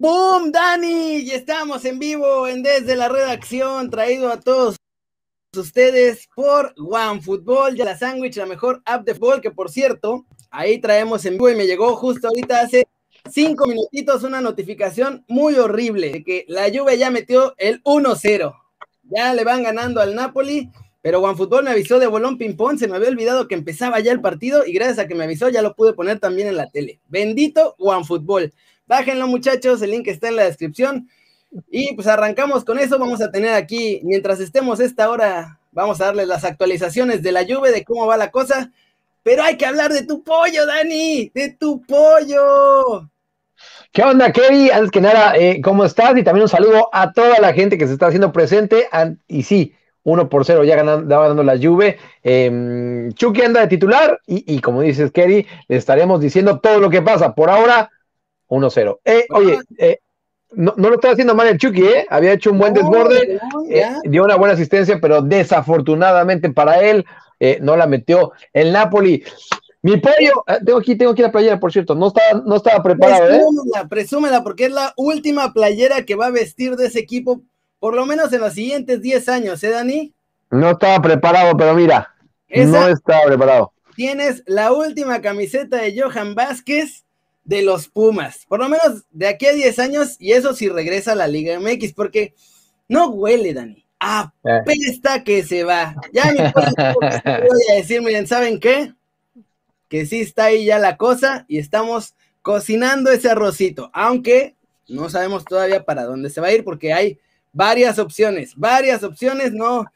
¡Boom, Dani! Y estamos en vivo en Desde la Redacción, traído a todos ustedes por OneFootball, ya la Sandwich, la mejor app de fútbol, que por cierto, ahí traemos en vivo y me llegó justo ahorita hace cinco minutitos una notificación muy horrible de que la Juve ya metió el 1-0. Ya le van ganando al Napoli, pero OneFootball me avisó de bolón ping-pong, se me había olvidado que empezaba ya el partido y gracias a que me avisó ya lo pude poner también en la tele. Bendito OneFootball. Bájenlo, muchachos, el link está en la descripción. Y pues arrancamos con eso. Vamos a tener aquí, mientras estemos esta hora, vamos a darles las actualizaciones de la lluvia, de cómo va la cosa. Pero hay que hablar de tu pollo, Dani, de tu pollo. ¿Qué onda, Kerry? Antes que nada, eh, ¿cómo estás? Y también un saludo a toda la gente que se está haciendo presente. Y sí, 1 por 0 ya ganando, ganando la Juve. Eh, Chucky anda de titular y, y como dices, Kerry, le estaremos diciendo todo lo que pasa. Por ahora, 1-0. Eh, oye, eh, no, no, lo estaba haciendo mal el Chucky, ¿eh? Había hecho un buen desborde, eh, dio una buena asistencia, pero desafortunadamente para él eh, no la metió el Napoli. Mi pollo, ah, tengo aquí, tengo aquí la playera, por cierto, no estaba, no estaba preparado, presúmela, ¿eh? Presúmela, porque es la última playera que va a vestir de ese equipo, por lo menos en los siguientes 10 años, ¿eh, Dani? No estaba preparado, pero mira, no estaba preparado. Tienes la última camiseta de Johan Vázquez de los Pumas, por lo menos de aquí a 10 años, y eso si regresa a la Liga MX, porque no huele, Dani. Apesta que se va. Ya me voy a decir, miren, ¿saben qué? Que sí está ahí ya la cosa y estamos cocinando ese arrocito, aunque no sabemos todavía para dónde se va a ir porque hay varias opciones, varias opciones, no,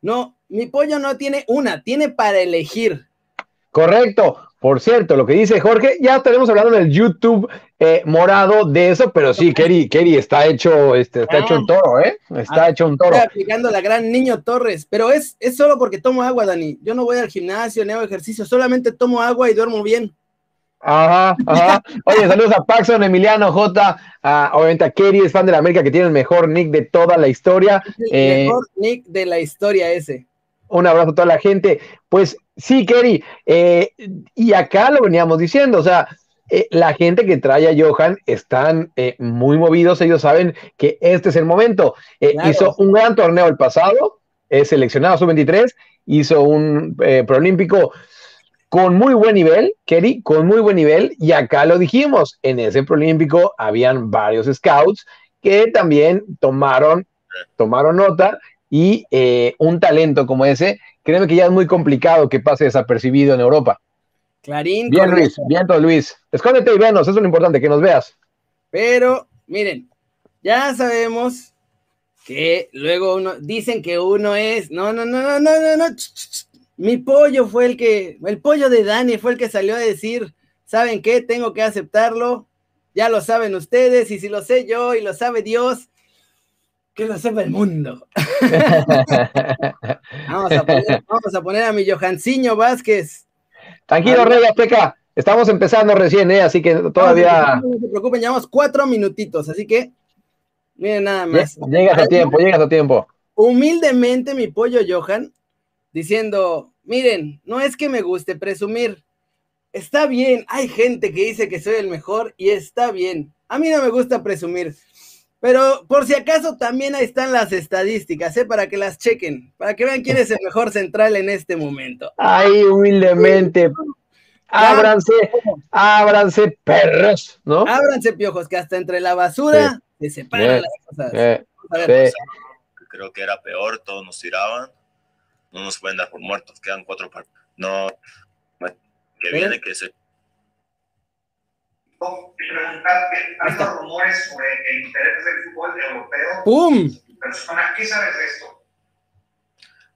no, mi pollo no tiene una, tiene para elegir. Correcto, por cierto, lo que dice Jorge, ya estaremos hablando en el YouTube eh, morado de eso, pero sí, Kerry, Kerry está hecho, este, está hecho un toro, ¿eh? Está ah, hecho un toro. Está aplicando la gran niño Torres, pero es, es solo porque tomo agua, Dani. Yo no voy al gimnasio, ni hago ejercicio, solamente tomo agua y duermo bien. Ajá, ajá. Oye, saludos a Paxson, Emiliano, J, obviamente a Kerry, es fan de la América que tiene el mejor nick de toda la historia. el eh, mejor nick de la historia ese. Un abrazo a toda la gente. Pues Sí, Kerry, eh, y acá lo veníamos diciendo, o sea, eh, la gente que trae a Johan están eh, muy movidos, ellos saben que este es el momento. Hizo un gran torneo el pasado, es seleccionado sub-23, hizo un proolímpico con muy buen nivel, Kerry, con muy buen nivel, y acá lo dijimos, en ese proolímpico habían varios scouts que también tomaron, tomaron nota y un talento como ese créeme que ya es muy complicado que pase desapercibido en Europa. Clarín. Bien, Luis, bien todo, Luis. Escóndete y venos, eso es lo importante, que nos veas. Pero, miren, ya sabemos que luego uno, dicen que uno es, no, no, no, no, no, no, no, mi pollo fue el que, el pollo de Dani fue el que salió a decir, ¿saben qué? Tengo que aceptarlo, ya lo saben ustedes, y si lo sé yo y lo sabe Dios, que lo sepa el mundo. vamos, a poner, a mi Johanciño Vázquez. Tranquilo, Rey Azteca. Estamos empezando recién, ¿eh? así que todavía. No, se preocupen, llevamos cuatro minutitos, así que miren nada más. Llegas a tiempo, llegas a tiempo. Humildemente, mi pollo Johan, diciendo: Miren, no es que me guste presumir. Está bien, hay gente que dice que soy el mejor y está bien. A mí no me gusta presumir. Pero por si acaso también ahí están las estadísticas, ¿eh? para que las chequen, para que vean quién es el mejor central en este momento. Ahí humildemente. Ábranse, ábranse, perros, ¿no? Ábranse, piojos, que hasta entre la basura se separan las cosas. Creo que era peor, todos nos tiraban. No nos pueden dar por muertos, quedan cuatro partidos. No, que viene que se tantos rumores sobre el interés del fútbol europeo. ¡Pum! Personas, ¿qué sabes de esto?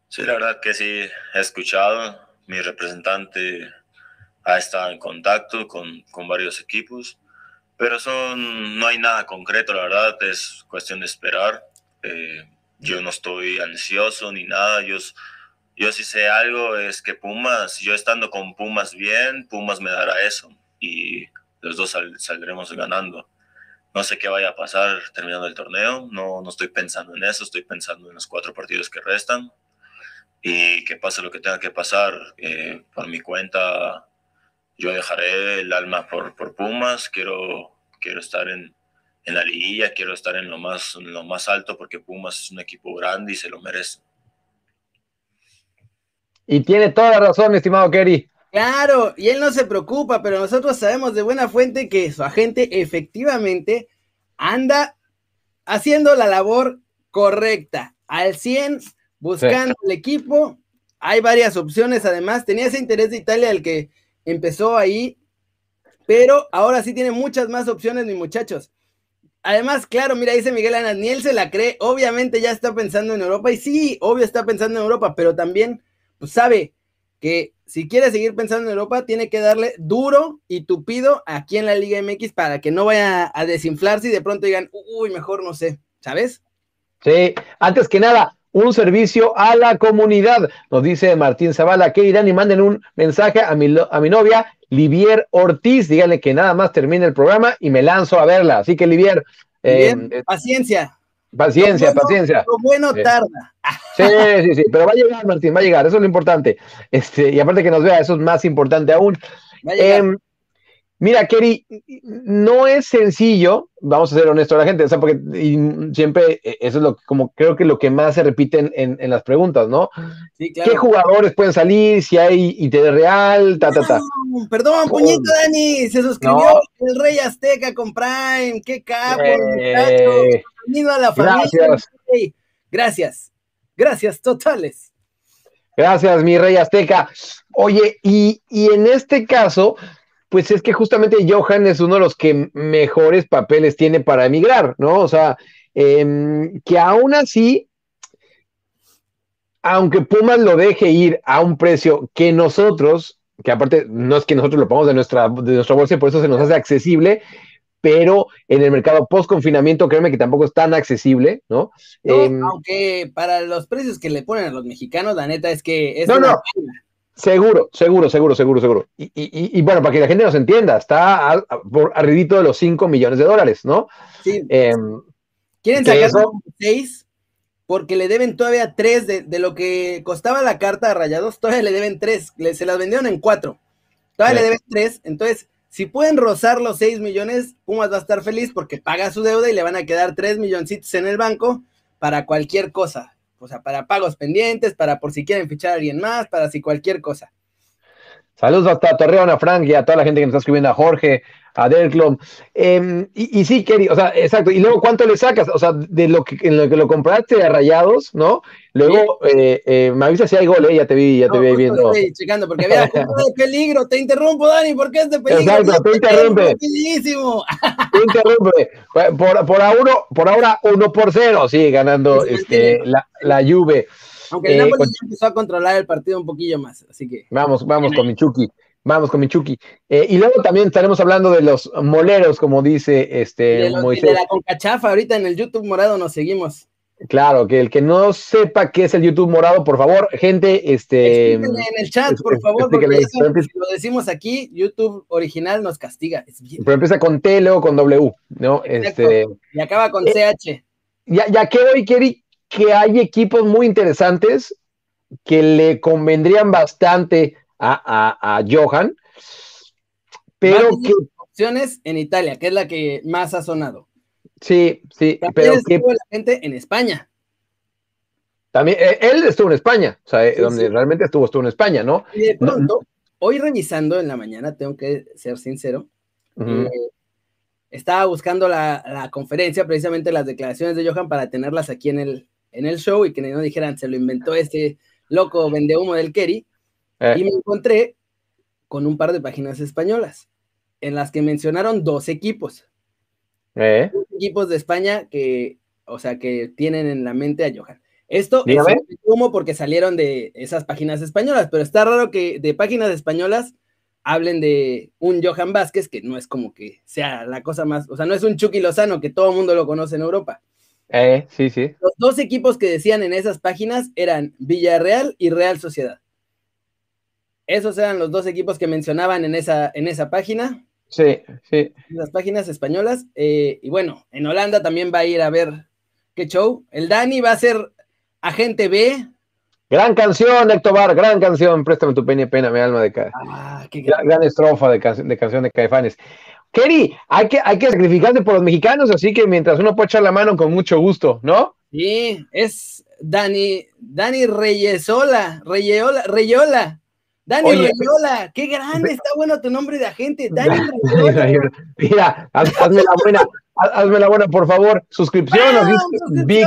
Sí, la verdad que sí, he escuchado. Mi representante ha estado en contacto con, con varios equipos. pero son, no hay nada concreto, la verdad, es cuestión de esperar. Eh, yo no estoy ansioso ni nada, yo, yo sí sé algo, es que Pumas, yo estando con Pumas bien, Pumas me dará eso y los dos saldremos ganando. No sé qué vaya a pasar terminando el torneo, no, no estoy pensando en eso, estoy pensando en los cuatro partidos que restan y que pase lo que tenga que pasar. Eh, por mi cuenta, yo dejaré el alma por, por Pumas, quiero, quiero estar en, en la liguilla, quiero estar en lo, más, lo más alto porque Pumas es un equipo grande y se lo merece. Y tiene toda la razón, estimado Kerry. Claro, y él no se preocupa, pero nosotros sabemos de buena fuente que su agente efectivamente anda haciendo la labor correcta, al 100, buscando el equipo. Hay varias opciones, además, tenía ese interés de Italia el que empezó ahí, pero ahora sí tiene muchas más opciones, mis muchachos. Además, claro, mira, dice Miguel Ana, ni él se la cree, obviamente ya está pensando en Europa, y sí, obvio está pensando en Europa, pero también pues, sabe que si quiere seguir pensando en Europa, tiene que darle duro y tupido aquí en la Liga MX para que no vaya a desinflarse y de pronto digan, uy, mejor no sé, ¿sabes? Sí, antes que nada, un servicio a la comunidad, nos dice Martín Zavala, que irán y manden un mensaje a mi, a mi novia, Livier Ortiz, díganle que nada más termine el programa y me lanzo a verla. Así que Livier, eh, eh, paciencia. Paciencia, paciencia. Lo bueno tarda. Sí, sí, sí, pero va a llegar, Martín, va a llegar, eso es lo importante. Este, y aparte que nos vea, eso es más importante aún. Eh, Mira, Kerry, no es sencillo, vamos a ser honestos a la gente, o sea, porque siempre eh, eso es lo como creo que lo que más se repite en, las preguntas, ¿no? Sí, claro. ¿Qué jugadores pueden salir? Si hay interés real, ta, ta, ta. perdón, puñito Dani, se suscribió el Rey Azteca con Prime, qué capo, eh, Bienvenido a la familia. Gracias. Gracias, gracias, totales. Gracias, mi Rey Azteca. Oye, y, y en este caso, pues es que justamente Johan es uno de los que mejores papeles tiene para emigrar, ¿no? O sea, em, que aún así, aunque Pumas lo deje ir a un precio que nosotros, que aparte no es que nosotros lo pongamos de nuestra, de nuestra bolsa y por eso se nos hace accesible, pero en el mercado post confinamiento, créeme que tampoco es tan accesible, ¿no? Em, aunque para los precios que le ponen a los mexicanos, la neta es que es no, no. Seguro, seguro, seguro, seguro, seguro. Y, y, y, bueno, para que la gente nos entienda, está por arribito de los 5 millones de dólares, ¿no? Sí. Em, Quieren sacar 6 porque le deben todavía 3 de, de, lo que costaba la carta a Rayados, todavía le deben 3, se las vendieron en 4. Todavía le deben 3, entonces, si pueden rozar los 6 millones, Pumas va a estar feliz porque paga su deuda y le van a quedar 3 milloncitos en el banco para cualquier cosa o sea, para pagos pendientes, para por si quieren fichar a alguien más, para si cualquier cosa. Saludos hasta Torreón, a Frank y a toda la gente que nos está escribiendo, a Jorge, a Delclom. Em, y, sí, Kerry, o sea, exacto. Y luego, ¿cuánto le sacas? O sea, de lo que, en lo que lo compraste a rayados, ¿no? Luego, eh, eh, me avisas si hay gol, ¿eh? Ya te vi, ya te vi viendo. Estoy checando, porque había de peligro. Te interrumpo, Dani, ¿por qué es de peligro? Exacto, te interrumpe. Te interrumpe. Por, por, a uno, por ahora, uno por cero, sí, ganando este, la, la Juve. Aunque el Napoli ya empezó a controlar el partido un poquillo más, así que. Vamos, vamos con Michuki. Vamos con Michuki. Eh, y luego también estaremos hablando de los moleros, como dice este de, de la concachafa, ahorita en el YouTube morado nos seguimos. Claro, que el que no sepa qué es el YouTube morado, por favor, gente, este. en el chat, por favor, porque lo decimos aquí, YouTube original nos castiga. Pero empieza con T, luego con W, ¿no? Este. Y acaba con CH. Eh, ya, ya que hoy, Kerry, que hay equipos muy interesantes que le convendrían bastante a, Johan, pero que... Opciones en Italia, que es la que más ha sonado. Sí, sí, pero que... la gente en España. También, eh, él estuvo en España, o sea, eh, donde realmente estuvo, estuvo en España, ¿no? Y de pronto, hoy revisando en la mañana, tengo que ser sincero, eh, estaba buscando la, la, conferencia, precisamente las declaraciones de Johan para tenerlas aquí en el, en el show y que no dijeran, se lo inventó este loco vendehumo del Kerry. Eh. Y me encontré con un par de páginas españolas en las que mencionaron dos equipos. Eh. Dos equipos de España que, o sea, que tienen en la mente a Johan. Esto es humo porque salieron de esas páginas españolas, pero está raro que de páginas españolas hablen de un Johan Vázquez, que no es como que sea la cosa más, o sea, no es un Chucky Lozano que todo el mundo lo conoce en Europa. Eh, sí, sí. Los dos equipos que decían en esas páginas eran Villarreal y Real Sociedad. Esos eran los dos equipos que mencionaban en esa, en esa página. Sí, sí. Las páginas españolas. Eh, y bueno, en Holanda también va a ir a ver qué show. El Dani va a ser agente B. Gran canción, Héctor Bar, gran canción. Préstame tu pena y pena, mi alma de cara. Ah, gran, gran estrofa de, can de canción de Caifanes. Kerry, hay que, hay que sacrificarse por los mexicanos, así que mientras uno puede echar la mano con mucho gusto, ¿no? Sí, es Dani, Dani Reyesola, Reyeola, Reyola. Dani Oye, Reyola, qué grande, está bueno tu nombre de agente, Dani Reyola. Mira, haz, hazme la buena, hazme la buena, por favor. Suscripción, Big.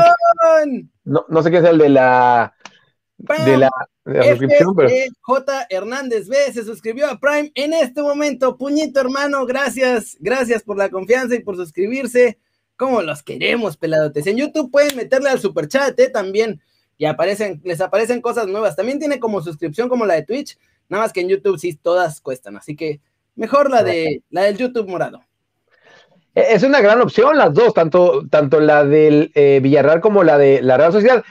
No, no sé qué es el de la de la, la suscripción, pero... J. Hernández B se suscribió a Prime en este momento. Puñito, hermano, gracias, gracias por la confianza y por suscribirse. Como los queremos, peladotes. En YouTube pueden meterle al super chat ¿eh? también y aparecen, les aparecen cosas nuevas. También tiene como suscripción como la de Twitch, nada más que en YouTube sí todas cuestan, así que mejor la de la del YouTube morado. Es una gran opción las dos, tanto, tanto la del eh, Villarreal como la de la Real Sociedad.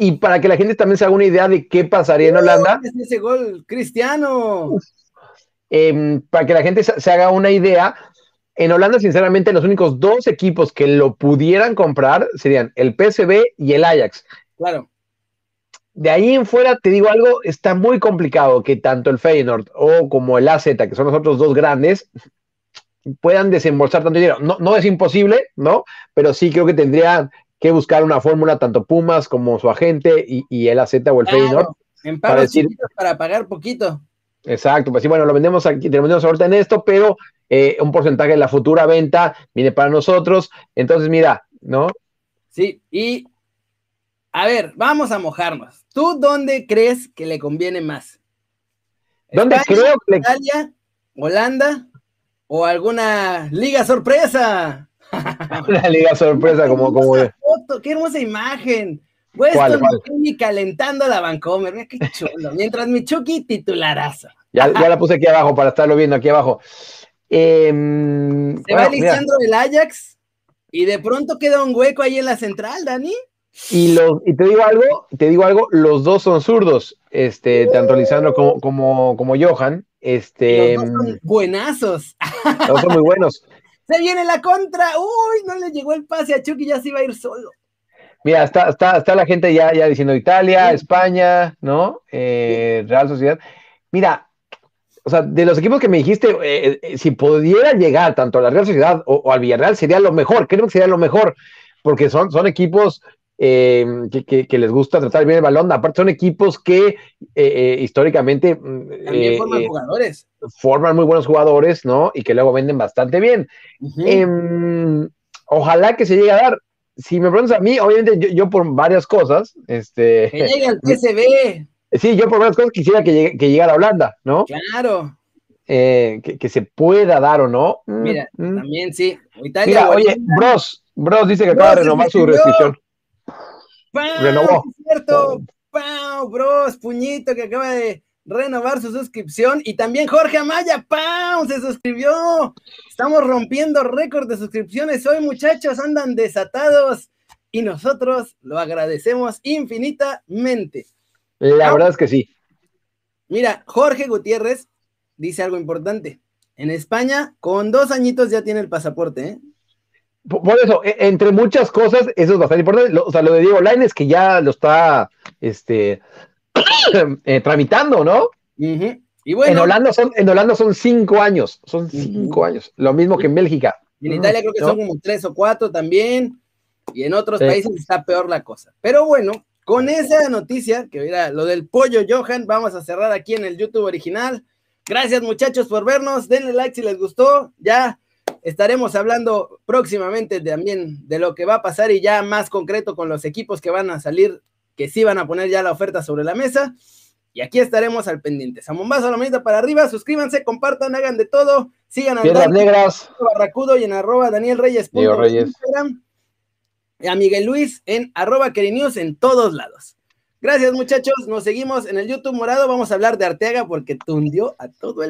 Y para que la gente también se haga una idea de qué pasaría en Holanda. Es ese gol cristiano. Eh, para que la gente se, haga una idea, en Holanda, sinceramente, los únicos dos equipos que lo pudieran comprar serían el PSV y el Ajax. Claro. De ahí en fuera, te digo algo, está muy complicado que tanto el Feyenoord o como el AZ, que son los otros dos grandes, puedan desembolsar tanto dinero. No, no es imposible, ¿no? Pero sí creo que tendría que buscar una fórmula, tanto Pumas como su agente y, y el AZ o el claro, Feyenoord. En para, decir, para pagar poquito. Exacto, pues sí, bueno, lo vendemos aquí, lo vendemos ahorita en esto, pero eh, un porcentaje de la futura venta viene para nosotros. Entonces, mira, ¿no? Sí, y a ver, vamos a mojarnos. ¿Tú dónde crees que le conviene más? ¿Dónde España, creo que le... Italia, Holanda o alguna liga sorpresa? Una liga sorpresa como, como... Qué, foto, qué hermosa imagen. Weston McKinney calentando la Vancomer, mira qué chulo. Mientras mi Chucky titularaza. Ya, ya, la puse aquí abajo para estarlo viendo aquí abajo. Eh, Se bueno, va Lisandro del Ajax y de pronto queda un hueco ahí en la central, Dani. Y, lo, y te digo algo, te digo algo, los dos son zurdos, este, uh. tanto Lisandro como, como, como Johan. Este, los dos son buenazos. Los dos son muy buenos. Se viene la contra. Uy, no le llegó el pase a Chucky, ya se iba a ir solo. Mira, está, está, está la gente ya, ya diciendo Italia, sí. España, ¿no? Eh, sí. Real Sociedad. Mira, o sea, de los equipos que me dijiste, eh, eh, si pudiera llegar tanto a la Real Sociedad o, o, al Villarreal, sería lo mejor, creo que sería lo mejor, porque son, son equipos eh, que, que, que, les gusta tratar bien el balón, aparte son equipos que históricamente también forman jugadores. Forman muy buenos jugadores, ¿no? Y que luego venden bastante bien. Uh -huh. ojalá que se llegue a dar si me preguntas a mí, obviamente yo, yo, por varias cosas, este... Que llegue al PSV. Sí, yo por varias cosas quisiera que, llegue, que llegara a Holanda, ¿no? Claro. Eh, que, que, se pueda dar o no. Mira, mm, también sí. Italia, Mira, oye, Bros, Bros dice que acaba de renovar su restricción. Renovó. Es cierto. Pau, Bros, puñito que acaba de renovar su suscripción y también Jorge Amaya, ¡pam! Se suscribió. Estamos rompiendo récord de suscripciones hoy, muchachos, andan desatados y nosotros lo agradecemos infinitamente. La verdad es que sí. Mira, Jorge Gutiérrez dice algo importante. En España, con dos añitos ya tiene el pasaporte, ¿eh? Por eso, e, entre muchas cosas, eso es bastante importante. O sea, lo de Diego Laines, que ya lo está, este, eh, tramitando, ¿no? Uh -huh. y bueno, en, Holanda son, en Holanda son cinco años, son cinco uh -huh. años, lo mismo que en Bélgica. Y en Italia creo que ¿no? son como tres o cuatro también, y en otros sí. países está peor la cosa. Pero bueno, con esa noticia, que era lo del pollo Johan, vamos a cerrar aquí en el YouTube original. Gracias muchachos por vernos, denle like si les gustó, ya estaremos hablando próximamente también de lo que va a pasar y ya más concreto con los equipos que van a salir que sí van a poner ya la oferta sobre la mesa. Y aquí estaremos al pendiente. Samombazo, la manita para arriba, suscríbanse, compartan, hagan de todo. Sigan a Piedras Negras, Barracudo y en arroba Daniel Reyes. Reyes. Instagram. Y a Miguel Luis en arroba Querinews en todos lados. Gracias, muchachos. Nos seguimos en el YouTube morado. Vamos a hablar de Arteaga porque tundió a todo el